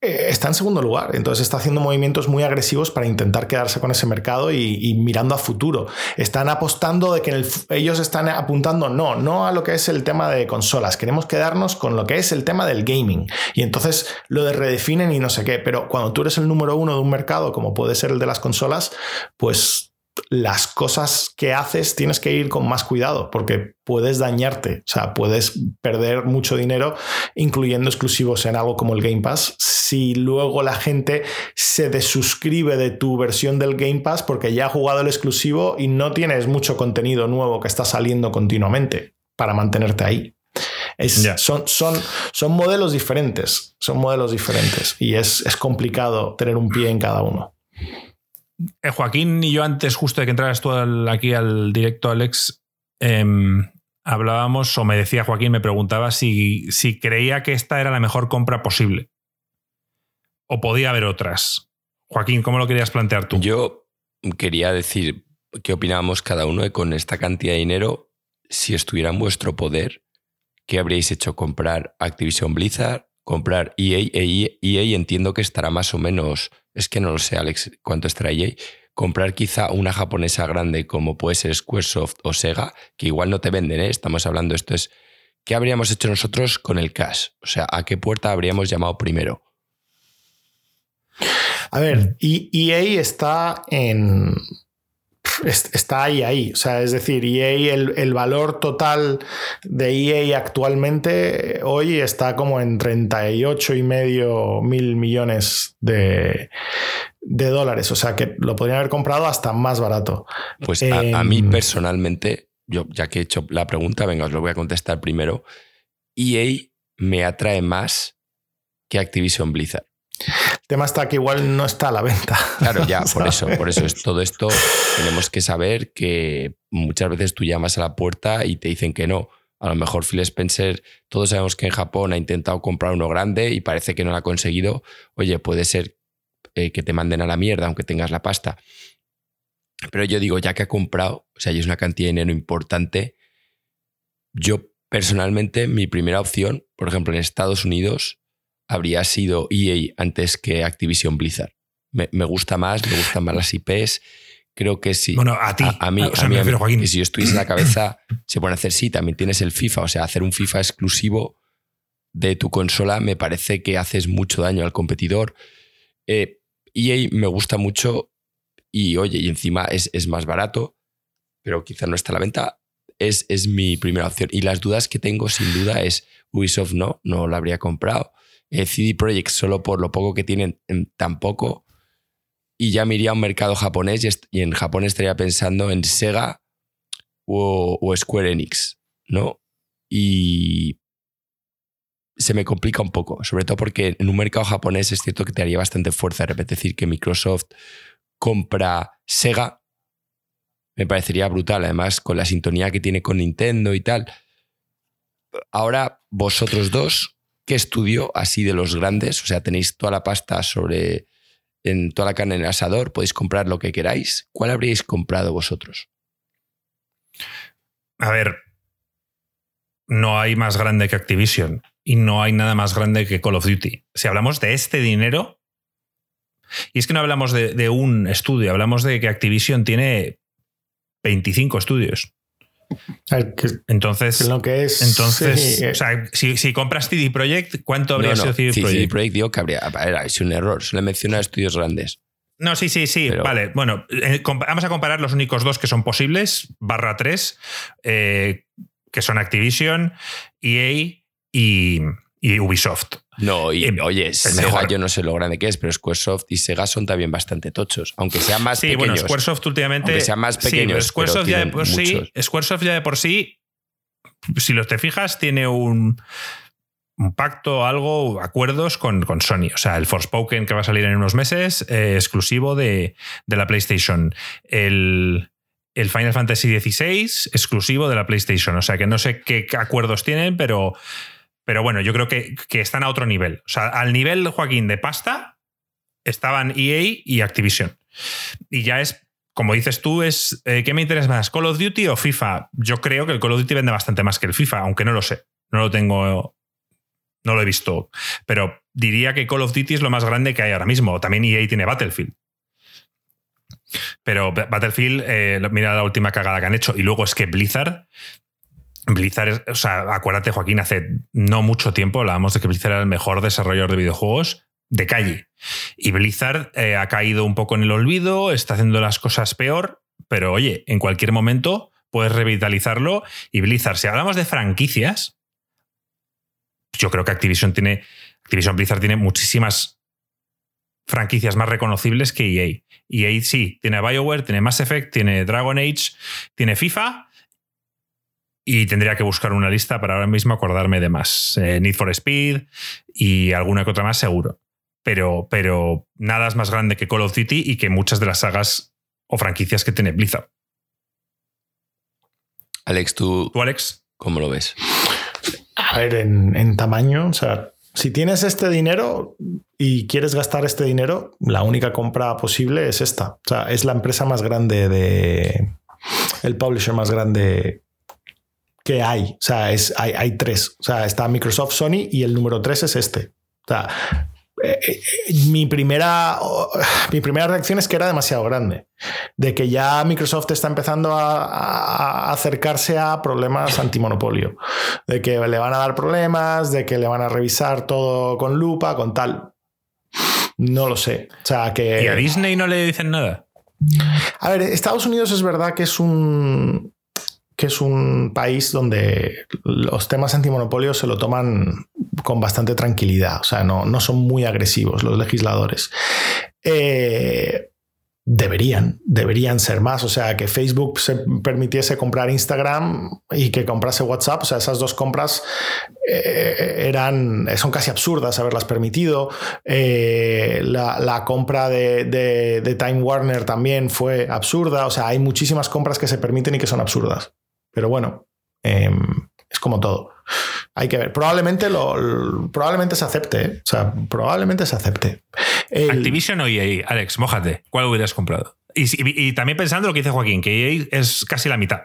está en segundo lugar. Entonces está haciendo movimientos muy agresivos para intentar quedarse con ese mercado y, mirando a futuro. Están apostando de que ellos están apuntando, no, no a lo que es el tema de consolas. Queremos quedarnos con lo que es el tema del gaming. Y entonces lo de redefinen y no sé qué. Pero cuando tú eres el número uno de un mercado, como puede ser el de las consolas, pues las cosas que haces tienes que ir con más cuidado porque puedes dañarte, o sea, puedes perder mucho dinero incluyendo exclusivos en algo como el Game Pass si luego la gente se desuscribe de tu versión del Game Pass porque ya ha jugado el exclusivo y no tienes mucho contenido nuevo que está saliendo continuamente para mantenerte ahí. son, son, son, modelos diferentes, son modelos diferentes y es, es complicado tener un pie en cada uno. Eh, Joaquín y yo antes, justo de que entraras tú aquí al directo, Alex, em, hablábamos, o me decía Joaquín, me preguntaba si, si creía que esta era la mejor compra posible. O podía haber otras. Joaquín, ¿cómo lo querías plantear tú? Yo quería decir qué opinábamos cada uno con esta cantidad de dinero, si estuviera en vuestro poder, ¿qué habríais hecho? ¿Comprar Activision Blizzard? ¿Comprar EA? EA, EA entiendo que estará más o menos es que no lo sé, Alex, cuánto estará EA. Comprar quizá una japonesa grande como puede ser Squaresoft o Sega, que igual no te venden, ¿eh? estamos hablando, esto es, ¿qué habríamos hecho nosotros con el cash? O sea, ¿a qué puerta habríamos llamado primero? A ver, EA está en, está ahí, ahí. O sea, es decir, EA, el, valor total de EA actualmente hoy está como en 38 y medio mil millones de, dólares. O sea, que lo podrían haber comprado hasta más barato. Pues a, mí em, personalmente, yo ya que he hecho la pregunta, venga, os lo voy a contestar primero. EA me atrae más que Activision Blizzard. El tema está que igual no está a la venta. Claro, ya, por eso, por eso es todo esto. Tenemos que saber que muchas veces tú llamas a la puerta y te dicen que no. A lo mejor Phil Spencer, todos sabemos que en Japón ha intentado comprar uno grande y parece que no lo ha conseguido. Oye, puede ser eh, que te manden a la mierda aunque tengas la pasta. Pero yo digo, ya que ha comprado, o sea, y es una cantidad de dinero importante, yo personalmente mi primera opción, por ejemplo, en Estados Unidos, habría sido EA antes que Activision Blizzard. Me, gusta más, me gustan más las IPs. Creo que sí. Bueno, a ti. A, mí, a, mí, Joaquín. si yo estuviese en la cabeza, se puede hacer sí. También tienes el FIFA. O sea, hacer un FIFA exclusivo de tu consola me parece que haces mucho daño al competidor. EA eh, e me gusta mucho y, oye, y encima es, es más barato. pero quizá no está a la venta. Es, es mi primera opción. Y las dudas que tengo, sin duda, es Ubisoft no, no lo habría comprado. Eh, CD Projekt, solo por lo poco que tienen, tampoco. Y ya me iría a un mercado japonés y, en Japón estaría pensando en Sega o, Square Enix, ¿no? Y se me complica un poco, sobre todo porque en un mercado japonés es cierto que te haría bastante fuerza repente decir que Microsoft compra Sega. Me parecería brutal, además con la sintonía que tiene con Nintendo y tal. Ahora, vosotros dos, ¿qué estudio así de los grandes? O sea, tenéis toda la pasta sobre en toda la carne en el asador, podéis comprar lo que queráis. ¿Cuál habríais comprado vosotros? A ver, no hay más grande que Activision y no hay nada más grande que Call of Duty. Si hablamos de este dinero, y es que no hablamos de, un estudio, hablamos de que Activision tiene 25 estudios. Entonces, lo que es, entonces o sea, si, compras CD Projekt, ¿cuánto habría sido CD Projekt? CD Projekt digo que habría, era, es un error, se le menciona estudios grandes. No, sí, sí, sí. Vale, bueno, eh, vamos a comparar los únicos dos que son posibles, barra 3, eh, que son Activision, EA y, Ubisoft. No, y, oye, Sega yo no sé lo grande que es, pero Squaresoft y Sega son también bastante tochos, aunque sean más pequeños. Sí, bueno, Squaresoft últimamente... Aunque sean más pequeños, Squaresoft, ya de por sí, Squaresoft ya de por sí, si los te fijas, tiene un, un pacto, algo, acuerdos con, con, Sony. O sea, el Forspoken que va a salir en unos meses, eh, exclusivo de, de, la PlayStation. El, el Final Fantasy XVI, exclusivo de la PlayStation. O sea, que no sé qué acuerdos tienen, pero pero bueno, yo creo que, están a otro nivel. O sea, al nivel, Joaquín, de pasta, estaban EA y Activision. Y ya es, como dices tú, es eh, ¿qué me interesa más? ¿Call of Duty o FIFA? Yo creo que el Call of Duty vende bastante más que el FIFA, aunque no lo sé. No lo tengo. No lo he visto. Pero diría que Call of Duty es lo más grande que hay ahora mismo. También EA tiene Battlefield. Pero Battlefield, eh, mira la última cagada que han hecho. Y luego es que Blizzard Blizzard, o sea, acuérdate, Joaquín, hace no mucho tiempo hablábamos de que Blizzard era el mejor desarrollador de videojuegos de calle. Y Blizzard eh, ha caído un poco en el olvido, está haciendo las cosas peor, pero oye, en cualquier momento puedes revitalizarlo. Y Blizzard, si hablamos de franquicias, yo creo que Activision tiene. Activision Blizzard tiene muchísimas franquicias más reconocibles que EA. EA sí, tiene BioWare, tiene Mass Effect, tiene Dragon Age, tiene FIFA y tendría que buscar una lista para ahora mismo acordarme de más. Eh, Need for Speed y alguna que otra más seguro. Pero, pero nada es más grande que Call of Duty y que muchas de las sagas o franquicias que tiene Blizzard. Alex, ¿tú, ¿Tú Alex? cómo lo ves? A ver, en, en tamaño, o sea, si tienes este dinero y quieres gastar este dinero, la única compra posible es esta. O sea, es la empresa más grande de. El publisher más grande que hay. O sea, es, hay, hay, tres. O sea, está Microsoft, Sony y el número tres es este. O sea, eh, eh, mi, primera, mi primera reacción es que era demasiado grande. De que ya Microsoft está empezando a, acercarse a problemas antimonopolio. De que le van a dar problemas, de que le van a revisar todo con lupa, con tal. No lo sé. O sea, que. ¿Y a Disney no le dicen nada? A ver, Estados Unidos es verdad que es un que es un país donde los temas antimonopolio se lo toman con bastante tranquilidad, o sea, no, no son muy agresivos los legisladores. Eh, deberían, deberían ser más, o sea, que Facebook se permitiese comprar Instagram y que comprase WhatsApp, o sea, esas dos compras eh, eran, son casi absurdas haberlas permitido. Eh, la, compra de, de Time Warner también fue absurda, o sea, hay muchísimas compras que se permiten y que son absurdas. Pero bueno, em, es como todo. Hay que ver. Probablemente, lo, probablemente se acepte. ¿eh? O sea, probablemente se acepte. Activision o EA, Alex, mójate. ¿Cuál hubieras comprado? Y, también pensando lo que dice Joaquín, que EA es casi la mitad.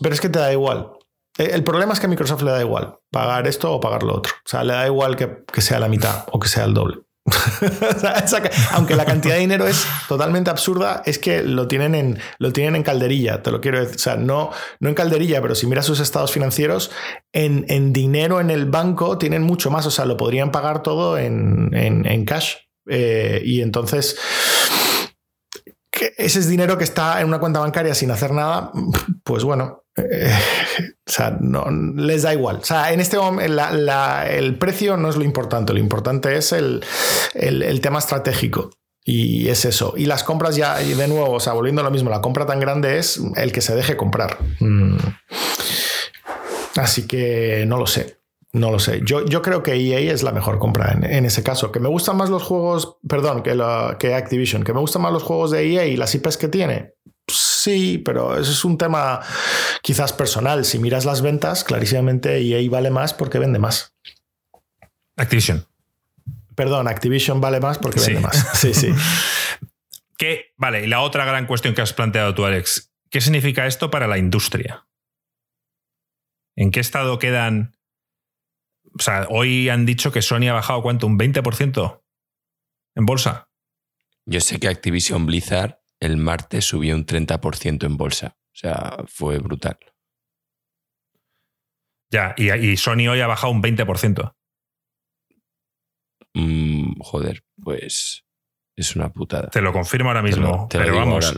Pero es que te da igual. Eh, el problema es que a Microsoft le da igual pagar esto o pagar lo otro. O sea, le da igual que sea la mitad o que sea el doble. Aunque la cantidad de dinero es totalmente absurda, es que lo tienen en, lo tienen en calderilla, te lo quiero decir. O sea, no, no en calderilla, pero si miras sus estados financieros, en, dinero en el banco tienen mucho más. O sea, lo podrían pagar todo en, cash. Eh, y entonces. ese es dinero que está en una cuenta bancaria sin hacer nada, pues bueno, eh, o sea, no, les da igual. O sea, en este momento el precio no es lo importante, lo importante es el, tema estratégico. Y es eso. Y las compras ya, de nuevo, o sea, volviendo a lo mismo, la compra tan grande es el que se deje comprar. Mm. Así que no lo sé. No lo sé. Yo, yo creo que EA es la mejor compra en, ese caso. Que me gustan más los juegos, perdón, que, que Activision, que me gustan más los juegos de EA y las IPs que tiene. Sí, pero eso es un tema quizás personal. Si miras las ventas, clarísimamente EA vale más porque vende más. Activision. Perdón, Activision vale más porque vende más. Sí, sí. ¿Qué? Vale, y la otra gran cuestión que has planteado tú, Alex. ¿Qué significa esto para la industria? ¿En qué estado quedan? O sea, hoy han dicho que Sony ha bajado cuánto, un 20% en bolsa. Yo sé que Activision Blizzard el martes subió un 30% en bolsa. O sea, fue brutal. Ya, y, Sony hoy ha bajado un 20%. Mm, joder, pues es una putada. Te lo confirmo ahora mismo. pero vamos,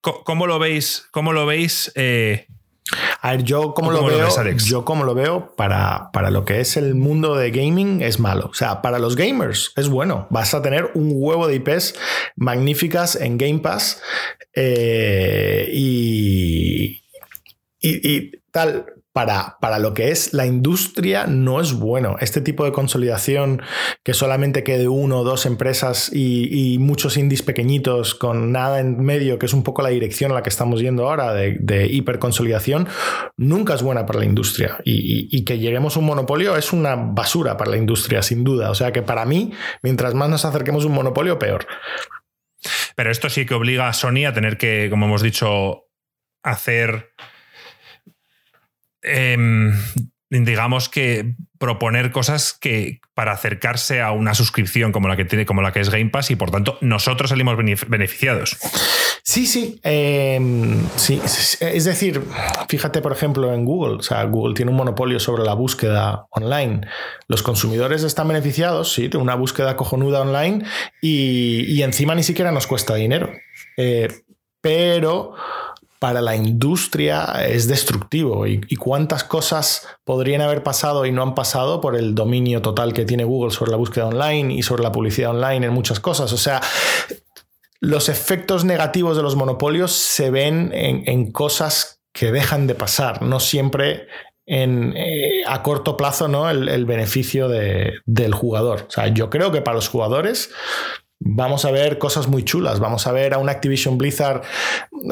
cómo lo veis? ¿Cómo lo veis? Eh, a ver, yo como lo veo, yo como lo veo, para, para lo que es el mundo de gaming es malo. O sea, para los gamers es bueno. Vas a tener un huevo de IPs magníficas en Game Pass eh, y, y, tal para, para, lo que es la industria no es bueno. Este tipo de consolidación que solamente quede uno o dos empresas y, muchos indies pequeñitos con nada en medio, que es un poco la dirección a la que estamos yendo ahora de, de hiperconsolidación, nunca es buena para la industria. Y, que lleguemos a un monopolio es una basura para la industria, sin duda. O sea que para mí, mientras más nos acerquemos a un monopolio, peor. Pero esto sí que obliga a Sony a tener que, como hemos dicho, hacer Em, digamos que proponer cosas que para acercarse a una suscripción como la que tiene, como la que es Game Pass, y por tanto nosotros salimos beneficiados. Sí, sí, em, sí. Es decir, fíjate, por ejemplo, en Google. O sea, Google tiene un monopolio sobre la búsqueda online. Los consumidores están beneficiados, sí, de una búsqueda cojonuda online y, encima ni siquiera nos cuesta dinero. Eh, pero para la industria es destructivo y, cuántas cosas podrían haber pasado y no han pasado por el dominio total que tiene Google sobre la búsqueda online y sobre la publicidad online en muchas cosas. O sea, los efectos negativos de los monopolios se ven en, cosas que dejan de pasar, no siempre en, eh, a corto plazo ¿no? el, beneficio del jugador. O sea, yo creo que para los jugadores Vamos a ver cosas muy chulas, vamos a ver a un Activision Blizzard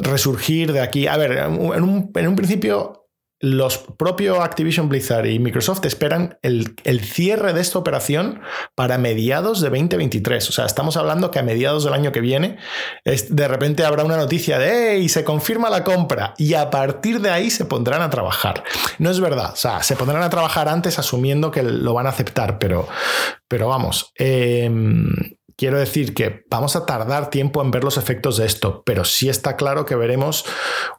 resurgir de aquí. A ver, en un, principio los propios Activision Blizzard y Microsoft esperan el, cierre de esta operación para mediados de 2023. O sea, estamos hablando que a mediados del año que viene de repente habrá una noticia de ¡Hey! Se confirma la compra y a partir de ahí se pondrán a trabajar. No es verdad, o sea, se pondrán a trabajar antes asumiendo que lo van a aceptar, pero, pero vamos. Eh, Quiero decir que vamos a tardar tiempo en ver los efectos de esto, pero sí está claro que veremos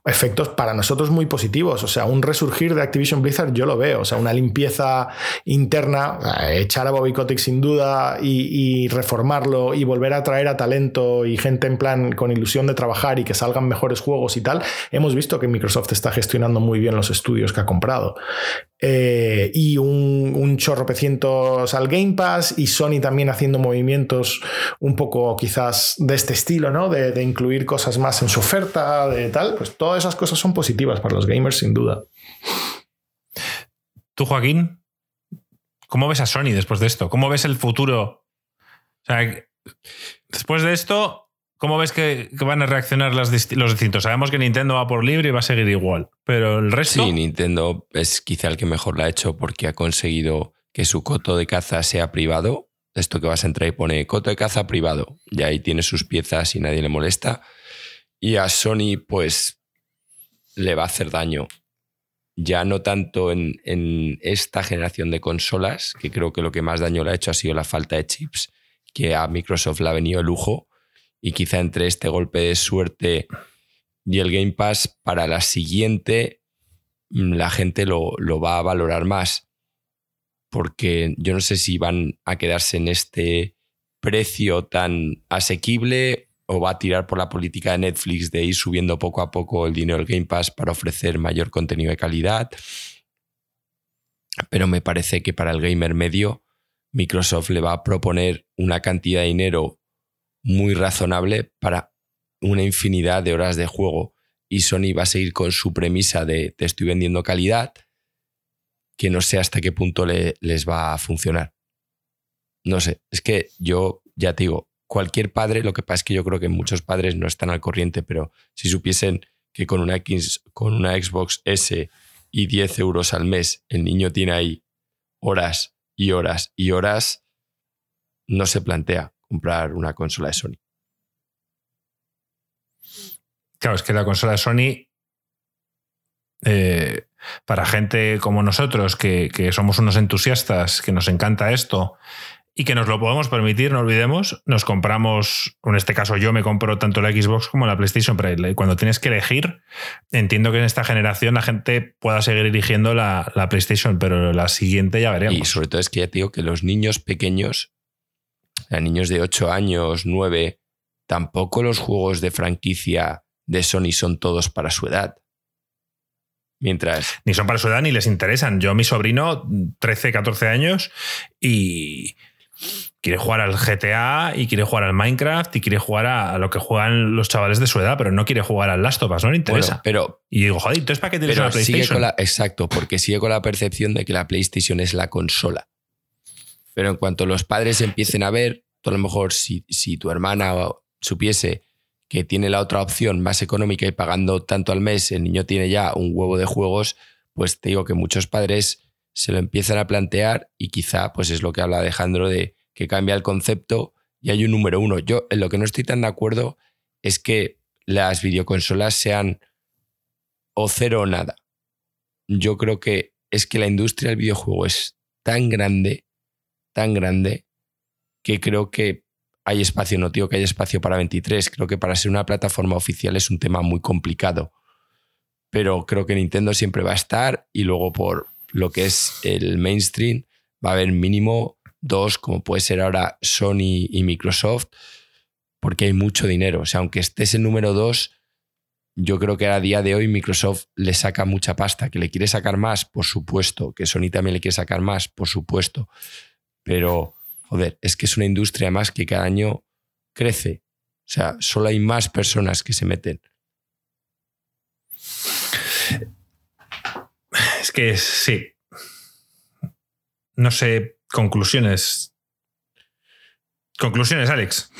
efectos para nosotros muy positivos. O sea, un resurgir de Activision Blizzard yo lo veo. O sea, una limpieza interna, eh, echar a Bobby Kotick sin duda y, reformarlo y volver a traer a talento y gente en plan con ilusión de trabajar y que salgan mejores juegos y tal. Hemos visto que Microsoft está gestionando muy bien los estudios que ha comprado. Eh, y un, un chorro pecientos al Game Pass y Sony también haciendo movimientos un poco quizás de este estilo, ¿no? De, incluir cosas más en su oferta, de tal, pues todas esas cosas son positivas para los gamers sin duda. Tú, Joaquín, ¿cómo ves a Sony después de esto? ¿Cómo ves el futuro? O sea, después de esto, ¿Cómo ves que, van a reaccionar los distintos? Sabemos que Nintendo va por libre y va a seguir igual, pero el resto. Sí, Nintendo es quizá el que mejor lo ha hecho porque ha conseguido que su coto de caza sea privado. Esto que vas a entrar y pone coto de caza privado. Y ahí tiene sus piezas y nadie le molesta. Y a Sony, pues, le va a hacer daño. Ya no tanto en, en esta generación de consolas, que creo que lo que más daño le ha hecho ha sido la falta de chips, que a Microsoft le ha venido el lujo y quizá entre este golpe de suerte y el Game Pass para la siguiente mm, la gente lo, va a valorar más porque yo no sé si van a quedarse en este precio tan asequible o va a tirar por la política de Netflix de ir subiendo poco a poco el dinero del Game Pass para ofrecer mayor contenido de calidad. Pero me parece que para el gamer medio, Microsoft le va a proponer una cantidad de dinero muy razonable para una infinidad de horas de juego. Y Sony va a seguir con su premisa de te estoy vendiendo calidad, que no sé hasta qué punto les va a funcionar. No sé, es que yo ya te digo, cualquier padre, lo que pasa es que yo creo que muchos padres no están al corriente, pero si supiesen que con una, X, con una Xbox S y 10 euros al mes el niño tiene ahí horas y horas y horas, no se plantea comprar una consola de Sony. Claro, es que la consola de Sony, eh, para gente como nosotros, que, que, somos unos entusiastas, que nos encanta esto y que nos lo podemos permitir, no olvidemos, nos compramos, en este caso yo me compro tanto la Xbox como la PlayStation, pero cuando tienes que elegir, entiendo que en esta generación la gente pueda seguir eligiendo la, la PlayStation, pero la siguiente ya veremos. Y sobre todo es que ya te digo que los niños pequeños, niños de 8 años, 9, tampoco los juegos de franquicia de Sony son todos para su edad. Mientras. Ni son para su edad ni les interesan. Yo, mi sobrino, 13, 14 años, y quiere jugar al GTA y quiere jugar al Minecraft y quiere jugar a, lo que juegan los chavales de su edad, pero no quiere jugar al Last of Us, no le interesa. pero, y digo, joder, entonces ¿para qué tienes una PlayStation? exacto, porque sigue con la percepción de que la PlayStation es la consola. Pero en cuanto los padres empiecen a ver, a lo mejor si, si tu hermana supiese que tiene la otra opción más económica y pagando tanto al mes, el niño tiene ya un huevo de juegos, pues te digo que muchos padres se lo empiezan a plantear y quizá pues es lo que habla Alejandro de que cambia el concepto y hay un número uno. Yo en lo que no estoy tan de acuerdo es que las videoconsolas sean o cero o nada. Yo creo que es que la industria del videojuego es tan grande, tan grande, que creo que hay espacio, no digo que hay espacio para 23, creo que para ser una plataforma oficial es un tema muy complicado. Pero creo que Nintendo siempre va a estar y luego por, lo que es el mainstream, va a haber mínimo dos, como puede ser ahora Sony y Microsoft, porque hay mucho dinero. O sea, aunque estés en número dos, yo creo que a día de hoy Microsoft le saca mucha pasta. ¿Que le quiere sacar más? Por supuesto. ¿Que Sony también le quiere sacar más? Por supuesto. Pero, joder, es que es una industria más que cada año crece. O sea, solo hay más personas que se meten. Es que sí. No sé, conclusiones. Conclusiones, Alex.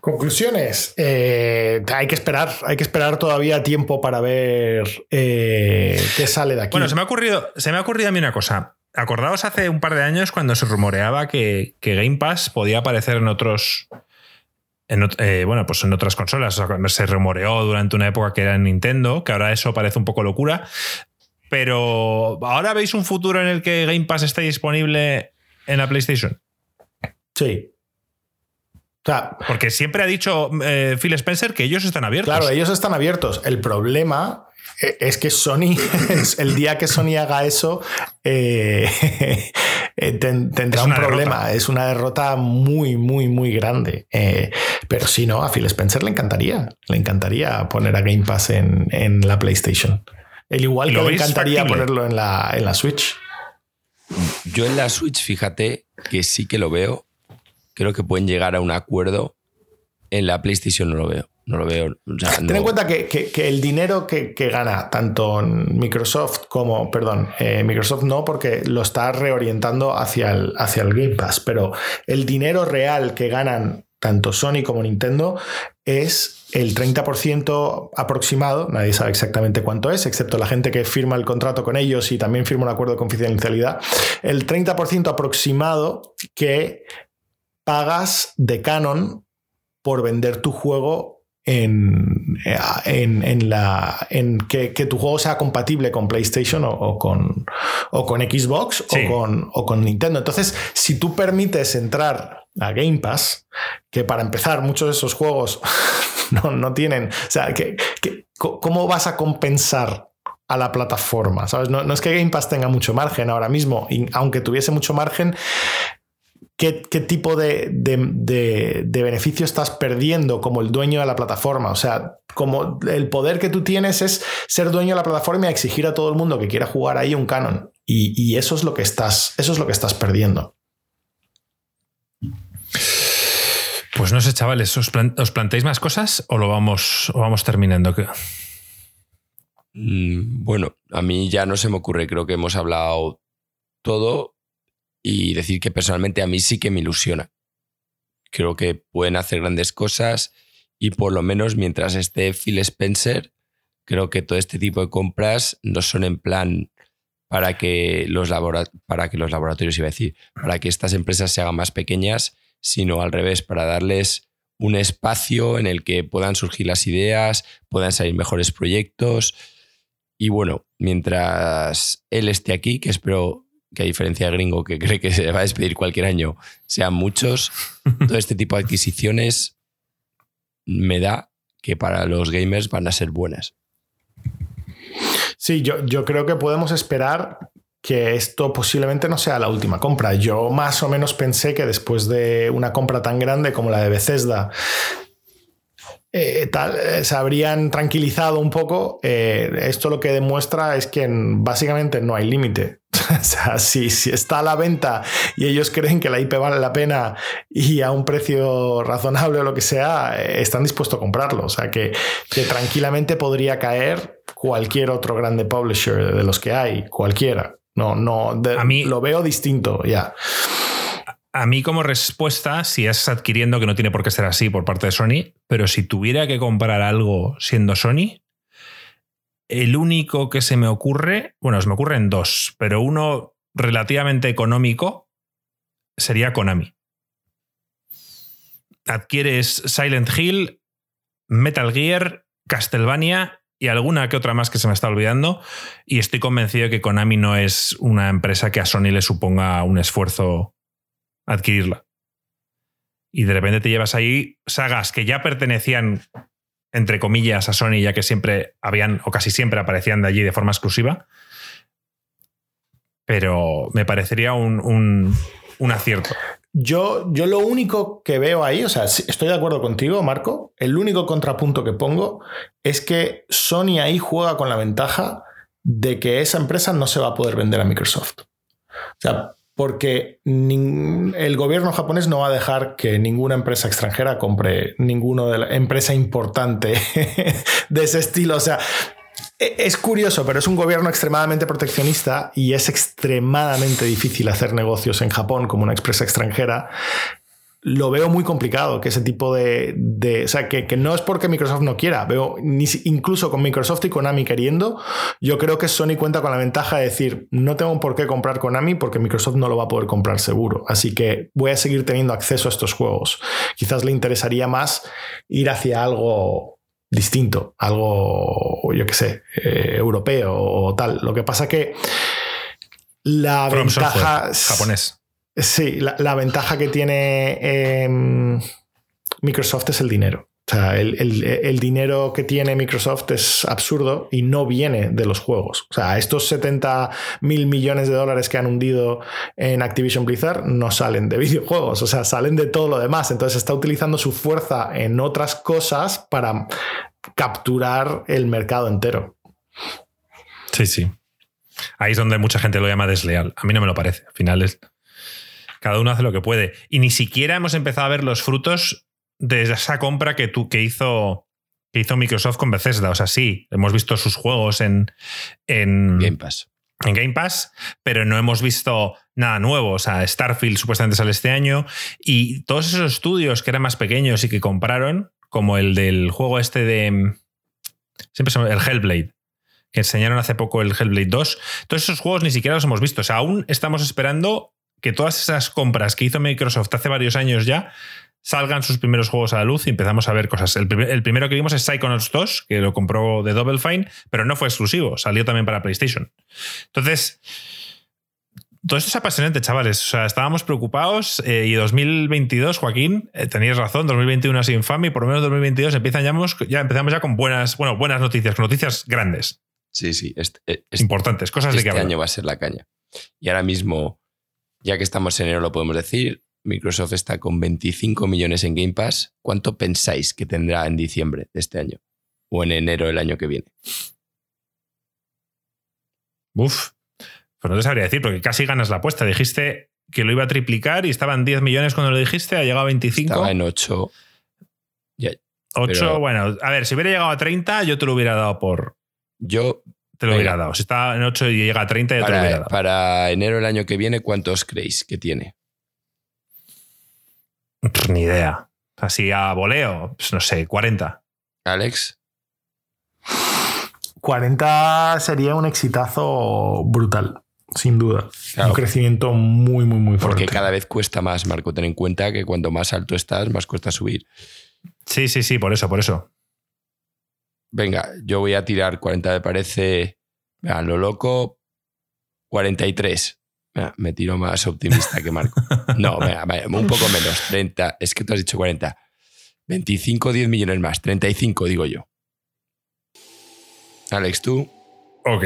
Conclusiones. Eh, hay que esperar, hay que esperar todavía tiempo para ver eh, qué sale de aquí. Bueno, se me ha ocurrido, se me ha ocurrido a mí una cosa. Acordaos hace un par de años cuando se rumoreaba que, Game Pass podía aparecer en otros. Eh, bueno, pues en otras consolas. se rumoreó durante una época que era en Nintendo, que ahora eso parece un poco locura. Pero ¿ahora veis un futuro en el que Game Pass esté disponible en la PlayStation? Sí. Porque siempre ha dicho eh, Phil Spencer que ellos están abiertos. Claro, ellos están abiertos. El problema eh, es que Sony, el día que Sony haga eso, eh, tendrá un problema. Es una derrota muy, muy, muy grande. pero si no, a Phil Spencer le encantaría. Le encantaría poner a Game Pass en, en la PlayStation. El igual que me encantaría ponerlo en la, en la Switch. Yo en la Switch, fíjate que sí que lo veo. Creo que pueden llegar a un acuerdo. En la PlayStation no lo veo. No lo veo. Ten en cuenta que, el dinero que, gana tanto Microsoft como, perdón, eh, Microsoft no, porque lo está reorientando hacia el, hacia el Game Pass, pero el dinero real que ganan tanto Sony como Nintendo es el 30% aproximado, nadie sabe exactamente cuánto es, excepto la gente que firma el contrato con ellos y también firma un acuerdo de confidencialidad, el 30% aproximado que pagas de Canon por vender tu juego en, en, la, en que, tu juego sea compatible con PlayStation o, con, o con Xbox o, con, o con Nintendo. Entonces, si tú permites entrar a Game Pass, que para empezar muchos de esos juegos no, tienen, o sea, que, ¿cómo vas a compensar a la plataforma? ¿Sabes? No, es que Game Pass tenga mucho margen ahora mismo, y aunque tuviese mucho margen, qué, tipo de, de, beneficio estás perdiendo como el dueño de la plataforma. O sea, como el poder que tú tienes es ser dueño de la plataforma y exigir a todo el mundo que quiera jugar ahí un canon. Y, eso es lo que estás, eso es lo que estás perdiendo. Pues no sé, chavales, ¿os, planteáis más cosas o lo vamos, o vamos terminando? Mm, bueno, a mí ya no se me ocurre, creo que hemos hablado todo y decir que personalmente a mí sí que me ilusiona. Creo que pueden hacer grandes cosas y por lo menos mientras esté Phil Spencer, creo que todo este tipo de compras no son en plan para que los, para que los laboratorios, iba a decir, para que estas empresas se hagan más pequeñas, sino al revés, para darles un espacio en el que puedan surgir las ideas, puedan salir mejores proyectos. Y bueno, mientras él esté aquí, que espero que a diferencia de Gringo, que cree que se va a despedir cualquier año, sean muchos, todo este tipo de adquisiciones me da que para los gamers van a ser buenas. Sí, yo, yo creo que podemos esperar que esto posiblemente no sea la última compra. Yo más o menos pensé que después de una compra tan grande como la de Bethesda, eh, tal, eh, se habrían tranquilizado un poco. Eh, esto lo que demuestra es que básicamente no hay límite. o sea, si, está a la venta y ellos creen que la IP vale la pena y a un precio razonable o lo que sea, están dispuestos a comprarlo. O sea, que, que tranquilamente podría caer cualquier otro grande publisher de los que hay, cualquiera. No, no, a mí, lo veo distinto ya. A mí como respuesta, si es adquiriendo, que no tiene por qué ser así por parte de Sony, pero si tuviera que comprar algo siendo Sony, el único que se me ocurre, bueno, se me ocurren dos, pero uno relativamente económico sería Konami. Adquieres Silent Hill, Metal Gear, Castlevania y alguna que otra más que se me está olvidando. Y estoy convencido de que Konami no es una empresa que a Sony le suponga un esfuerzo adquirirla. Y de repente te llevas ahí sagas que ya pertenecían, entre comillas, a Sony, ya que siempre habían, o casi siempre aparecían de allí de forma exclusiva. Pero me parecería un, acierto. Yo, yo, lo único que veo ahí, o sea, estoy de acuerdo contigo, Marco. El único contrapunto que pongo es que Sony ahí juega con la ventaja de que esa empresa no se va a poder vender a Microsoft. O sea, porque el gobierno japonés no va a dejar que ninguna empresa extranjera compre ninguna empresa importante de ese estilo. O sea, e, es curioso, pero es un gobierno extremadamente proteccionista y es extremadamente difícil hacer negocios en Japón como una empresa extranjera lo veo muy complicado que ese tipo de. o sea, que, no es porque Microsoft no quiera. Veo, incluso con Microsoft y Konami queriendo, yo creo que Sony cuenta con la ventaja de decir: no tengo por qué comprar Konami porque Microsoft no lo va a poder comprar seguro. Así que voy a seguir teniendo acceso a estos juegos. Quizás le interesaría más ir hacia algo distinto, algo, yo qué sé, eh, europeo o tal. Lo que pasa que la ventaja. japonés. Sí, la, ventaja que tiene em, Microsoft es el dinero. O sea, el, dinero que tiene Microsoft es absurdo y no viene de los juegos. O sea, estos 70 mil millones de dólares que han hundido en Activision Blizzard no salen de videojuegos, o sea, salen de todo lo demás. Entonces está utilizando su fuerza en otras cosas para capturar el mercado entero. Sí, sí. Ahí es donde mucha gente lo llama desleal. A mí no me lo parece. Al final es cada uno hace lo que puede. Y ni siquiera hemos empezado a ver los frutos de esa compra que, tú, que, hizo, que hizo Microsoft con Bethesda. O sea, sí, hemos visto sus juegos en, en Game Pass. En Game Pass, pero no hemos visto nada nuevo. O sea, Starfield supuestamente sale este año. Y todos esos estudios que eran más pequeños y que compraron, como el del juego este de. Siempre se el Hellblade que enseñaron hace poco el Hellblade 2. Todos esos juegos ni siquiera los hemos visto. O sea, aún estamos esperando que todas esas compras que hizo Microsoft hace varios años ya salgan sus primeros juegos a la luz y empezamos a ver cosas. El, primero que vimos es Psychonauts 2, que lo compró de Double Fine, pero no fue exclusivo, salió también para PlayStation. Entonces, todo esto es apasionante, chavales. O sea, estábamos preocupados eh, y 2022, Joaquín, eh, tenías razón, 2021 es infame y por lo menos 2022 empiezan ya, ya, empezamos ya con buenas, bueno, buenas noticias, con noticias grandes. Sí, sí. Eh, Importantes, cosas de que Este año va a ser la caña. Y ahora mismo ya que estamos en enero lo podemos decir, Microsoft está con 25 millones en Game Pass. ¿Cuánto pensáis que tendrá en diciembre de este año? O en enero del año que viene. Uf, pues no te sabría decir, porque casi ganas la apuesta. Dijiste que lo iba a triplicar y estaban 10 millones cuando lo dijiste, ha llegado a 25. Estaba en 8. 8, bueno, a ver, si hubiera llegado a 30, yo te lo hubiera dado por. Yo. Te lo hubiera dado. Si está en 8 y llega a 30, ya para, te lo hubiera dado. Para enero del año que viene, ¿cuántos creéis que tiene? ni idea. Así a voleo, pues no sé, 40. Alex. 40 sería un exitazo brutal, sin duda. Un crecimiento muy, muy, muy fuerte. Porque cada vez cuesta más, Marco. Ten en cuenta que cuanto más alto estás, más cuesta subir. Sí, sí, sí, por eso, por eso. Venga, yo voy a tirar 40, me parece. Vean, lo loco, 43. me tiro más optimista que Marco. No, venga, un poco menos. 30. Es que tú has dicho 40. 25, 10 millones más. 35, digo yo. Alex, tú. Ok.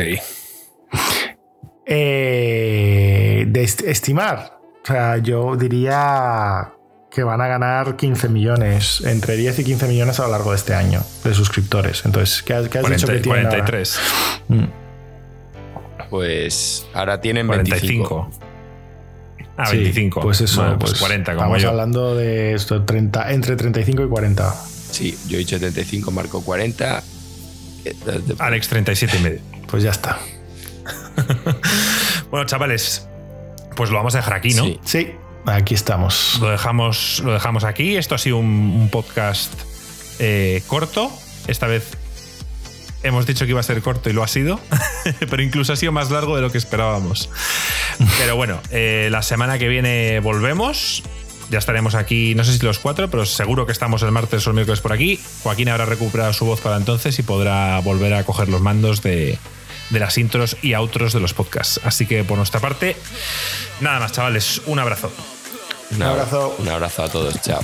Eh, de estimar. O sea, yo diría que van a ganar 15 millones, entre 10 y 15 millones a lo largo de este año de suscriptores. Entonces, ¿qué has, dicho que tienen 43. Mm. Pues ahora tienen 25. 25. Ah, 25. pues eso, pues 40 como Estamos yo. hablando de esto, 30, entre 35 y 40. Sí, yo he dicho 35, Marco 40. Alex 37 y medio. Pues ya está. bueno, chavales, pues lo vamos a dejar aquí, ¿no? Sí. sí. Aquí estamos. Lo dejamos, lo dejamos aquí. Esto ha sido un, podcast eh, corto. Esta vez hemos dicho que iba a ser corto y lo ha sido, pero incluso ha sido más largo de lo que esperábamos. Pero bueno, eh, la semana que viene volvemos. Ya estaremos aquí, no sé si los cuatro, pero seguro que estamos el martes o el miércoles por aquí. Joaquín habrá recuperado su voz para entonces y podrá volver a coger los mandos de, de las intros y outros de los podcasts. Así que por nuestra parte, nada más, chavales. Un abrazo. Un abrazo. Un abrazo a todos. Chao.